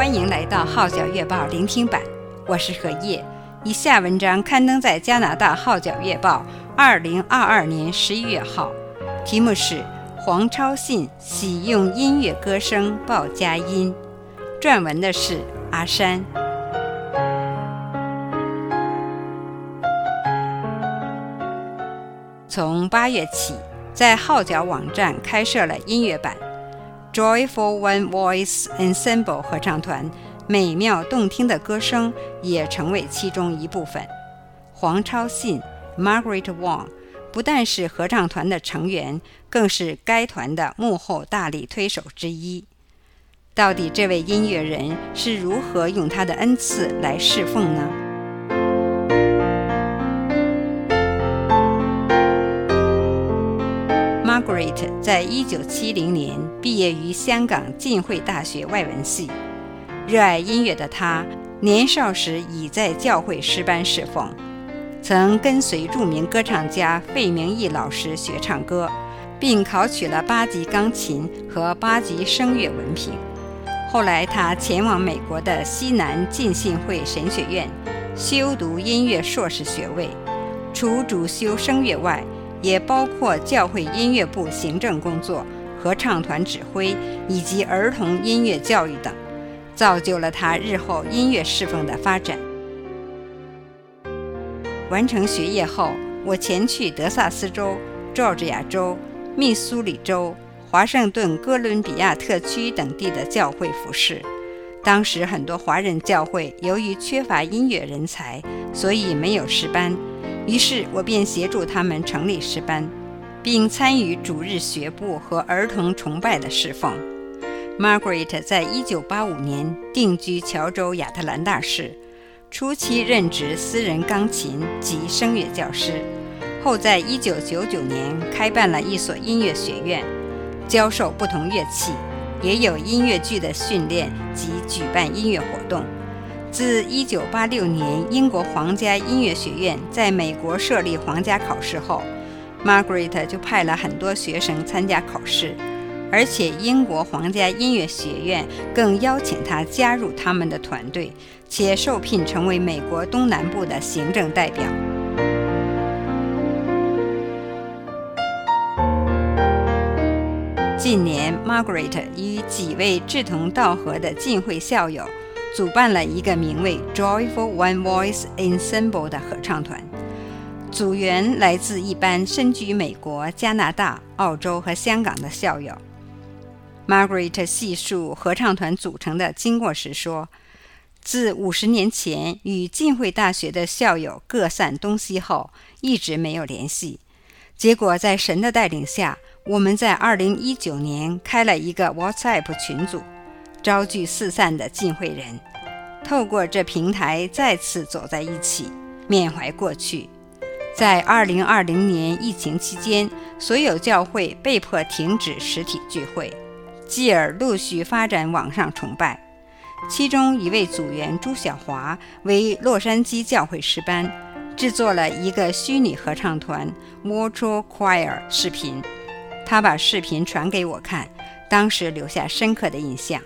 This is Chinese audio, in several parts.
欢迎来到《号角月报》聆听版，我是何叶。以下文章刊登在加拿大《号角月报》二零二二年十一月号，题目是“黄超信喜用音乐歌声报佳音”，撰文的是阿山。从八月起，在号角网站开设了音乐版。Joyful One Voice Ensemble 合唱团美妙动听的歌声也成为其中一部分。黄超信 Margaret Wong 不但是合唱团的成员，更是该团的幕后大力推手之一。到底这位音乐人是如何用他的恩赐来侍奉呢？Margaret 在一九七零年毕业于香港浸会大学外文系。热爱音乐的她，年少时已在教会诗班侍奉，曾跟随著名歌唱家费明义老师学唱歌，并考取了八级钢琴和八级声乐文凭。后来，他前往美国的西南浸信会神学院修读音乐硕士学位，除主修声乐外，也包括教会音乐部行政工作、合唱团指挥以及儿童音乐教育等，造就了他日后音乐侍奉的发展。完成学业后，我前去德萨斯州、乔治亚州、密苏里州、华盛顿哥伦比亚特区等地的教会服侍。当时很多华人教会由于缺乏音乐人才，所以没有师班。于是我便协助他们成立诗班，并参与主日学部和儿童崇拜的侍奉。Margaret 在1985年定居乔州亚特兰大市，初期任职私人钢琴及声乐教师，后在1999年开办了一所音乐学院，教授不同乐器，也有音乐剧的训练及举办音乐活动。自1986年英国皇家音乐学院在美国设立皇家考试后，Margaret 就派了很多学生参加考试，而且英国皇家音乐学院更邀请他加入他们的团队，且受聘成为美国东南部的行政代表。近年，Margaret 与几位志同道合的浸会校友。主办了一个名为 “Joyful One Voice Ensemble” 的合唱团，组员来自一班身居美国、加拿大、澳洲和香港的校友。Margaret 细述合唱团组成的经过时说：“自五十年前与浸会大学的校友各散东西后，一直没有联系。结果在神的带领下，我们在二零一九年开了一个 WhatsApp 群组。”招聚四散的浸会人，透过这平台再次走在一起，缅怀过去。在2020年疫情期间，所有教会被迫停止实体聚会，继而陆续发展网上崇拜。其中一位组员朱小华为洛杉矶教会诗班制作了一个虚拟合唱团 Virtual Choir 视频，他把视频传给我看，当时留下深刻的印象。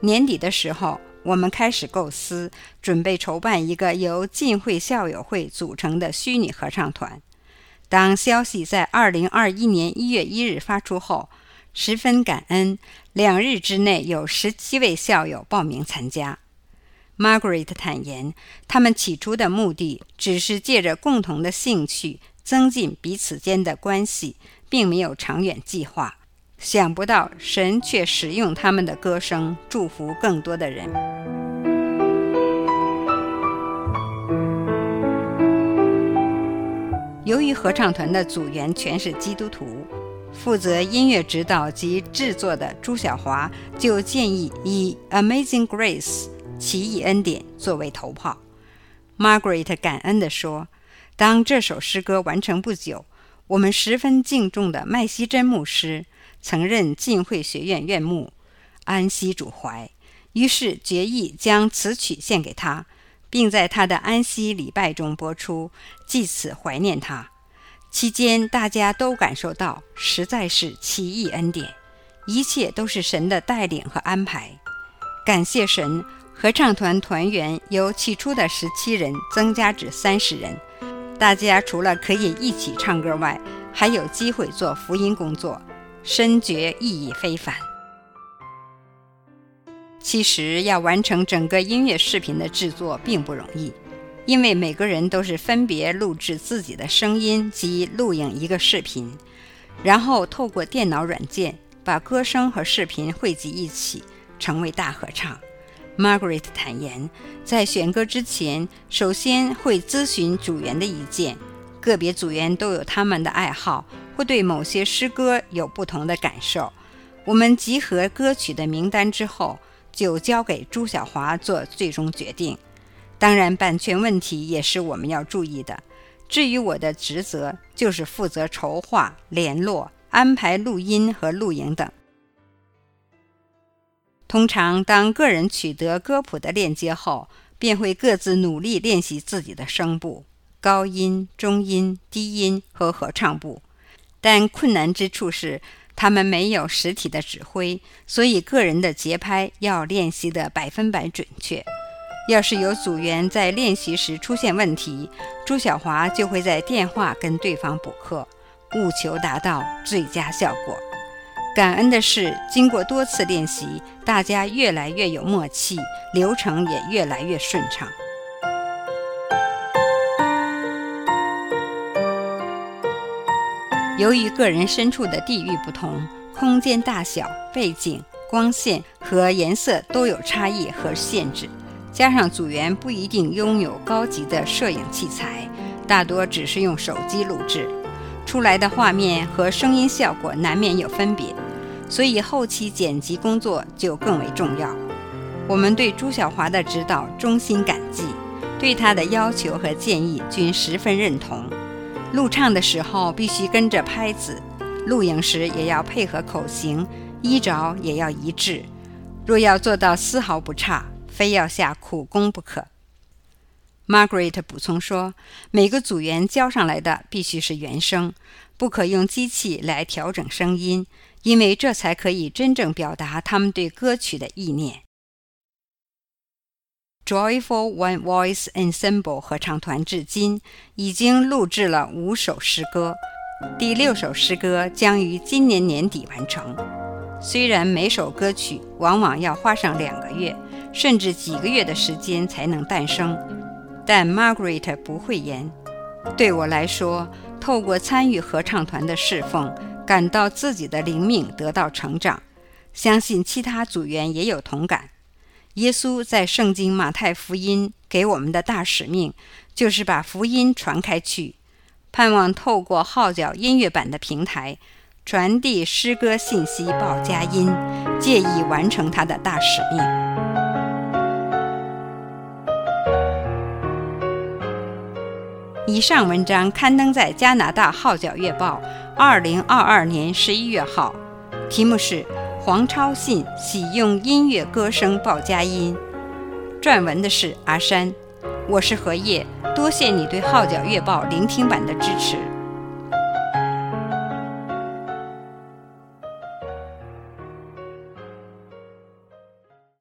年底的时候，我们开始构思，准备筹办一个由浸会校友会组成的虚拟合唱团。当消息在2021年1月1日发出后，十分感恩，两日之内有十七位校友报名参加。Margaret 坦言，他们起初的目的只是借着共同的兴趣增进彼此间的关系，并没有长远计划。想不到神却使用他们的歌声祝福更多的人。由于合唱团的组员全是基督徒，负责音乐指导及制作的朱小华就建议以《Amazing Grace》奇异恩典作为头炮。Margaret 感恩地说：“当这首诗歌完成不久，我们十分敬重的麦西真牧师。”曾任浸会学院院牧，安息主怀，于是决意将此曲献给他，并在他的安息礼拜中播出，借此怀念他。期间，大家都感受到实在是奇异恩典，一切都是神的带领和安排。感谢神，合唱团团员由起初的十七人增加至三十人。大家除了可以一起唱歌外，还有机会做福音工作，深觉意义非凡。其实要完成整个音乐视频的制作并不容易，因为每个人都是分别录制自己的声音及录影一个视频，然后透过电脑软件把歌声和视频汇集一起，成为大合唱。Margaret 坦言，在选歌之前，首先会咨询组员的意见，个别组员都有他们的爱好，会对某些诗歌有不同的感受。我们集合歌曲的名单之后，就交给朱晓华做最终决定。当然，版权问题也是我们要注意的。至于我的职责，就是负责筹划、联络、安排录音和录影等。通常，当个人取得歌谱的链接后，便会各自努力练习自己的声部、高音、中音、低音和合唱部。但困难之处是，他们没有实体的指挥，所以个人的节拍要练习得百分百准确。要是有组员在练习时出现问题，朱小华就会在电话跟对方补课，务求达到最佳效果。感恩的是，经过多次练习，大家越来越有默契，流程也越来越顺畅。由于个人身处的地域不同，空间大小、背景、光线和颜色都有差异和限制，加上组员不一定拥有高级的摄影器材，大多只是用手机录制，出来的画面和声音效果难免有分别，所以后期剪辑工作就更为重要。我们对朱晓华的指导衷心感激，对他的要求和建议均十分认同。录唱的时候必须跟着拍子，录影时也要配合口型，衣着也要一致。若要做到丝毫不差，非要下苦功不可。Margaret 补充说，每个组员交上来的必须是原声，不可用机器来调整声音，因为这才可以真正表达他们对歌曲的意念。Joyful One Voice Ensemble 合唱团至今已经录制了五首诗歌，第六首诗歌将于今年年底完成。虽然每首歌曲往往要花上两个月，甚至几个月的时间才能诞生，但 Margaret 不讳言。对我来说，透过参与合唱团的侍奉，感到自己的灵命得到成长，相信其他组员也有同感。耶稣在圣经马太福音给我们的大使命，就是把福音传开去，盼望透过号角音乐版的平台，传递诗歌信息报佳音，借以完成他的大使命。以上文章刊登在加拿大号角月报，二零二二年十一月号，题目是。黄超信喜用音乐歌声报佳音，撰文的是阿山，我是何叶，多谢你对号角月报聆听版的支持。